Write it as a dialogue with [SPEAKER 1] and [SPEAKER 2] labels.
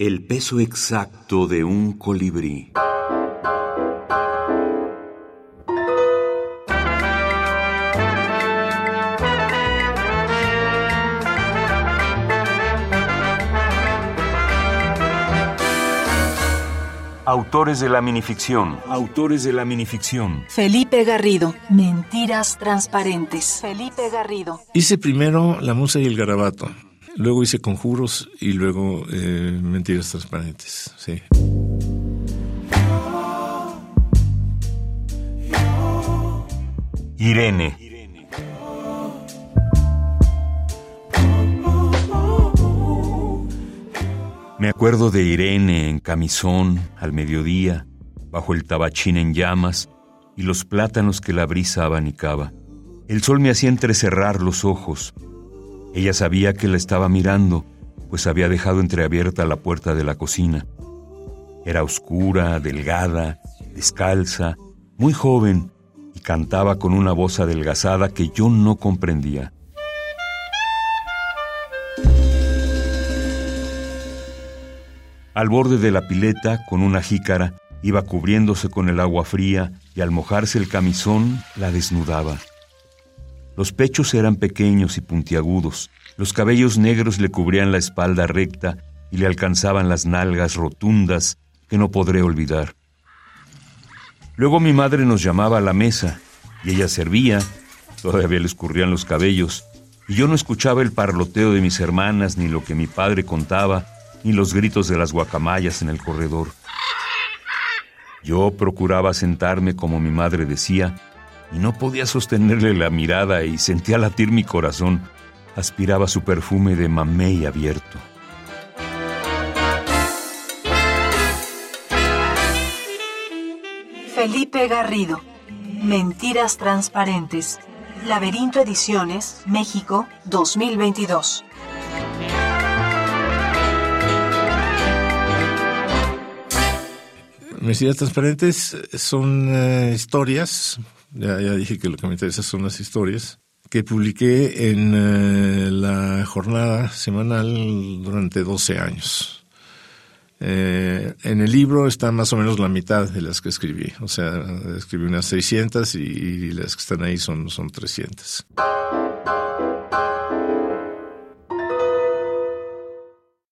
[SPEAKER 1] El peso exacto de un colibrí. Autores de la minificción. Autores de la minificción.
[SPEAKER 2] Felipe Garrido. Mentiras transparentes. Felipe Garrido.
[SPEAKER 3] Hice primero La Musa y el Garabato. Luego hice Conjuros y luego eh, Mentiras transparentes. Sí.
[SPEAKER 1] Irene. Me acuerdo de Irene en camisón, al mediodía, bajo el tabachín en llamas y los plátanos que la brisa abanicaba. El sol me hacía entrecerrar los ojos. Ella sabía que la estaba mirando, pues había dejado entreabierta la puerta de la cocina. Era oscura, delgada, descalza, muy joven, y cantaba con una voz adelgazada que yo no comprendía. Al borde de la pileta, con una jícara, iba cubriéndose con el agua fría y al mojarse el camisón la desnudaba. Los pechos eran pequeños y puntiagudos, los cabellos negros le cubrían la espalda recta y le alcanzaban las nalgas rotundas que no podré olvidar. Luego mi madre nos llamaba a la mesa y ella servía, todavía le escurrían los cabellos, y yo no escuchaba el parloteo de mis hermanas ni lo que mi padre contaba ni los gritos de las guacamayas en el corredor. Yo procuraba sentarme como mi madre decía, y no podía sostenerle la mirada y sentía latir mi corazón. Aspiraba su perfume de mamey abierto.
[SPEAKER 2] Felipe Garrido. Mentiras transparentes. Laberinto Ediciones, México, 2022.
[SPEAKER 3] Mentiras transparentes son eh, historias, ya, dije que lo que me interesa son las historias, que publiqué en eh, la jornada semanal durante 12 años. Eh, en el libro está más o menos la mitad de las que escribí, o sea, escribí unas 600 y, y las que están ahí son, son 300.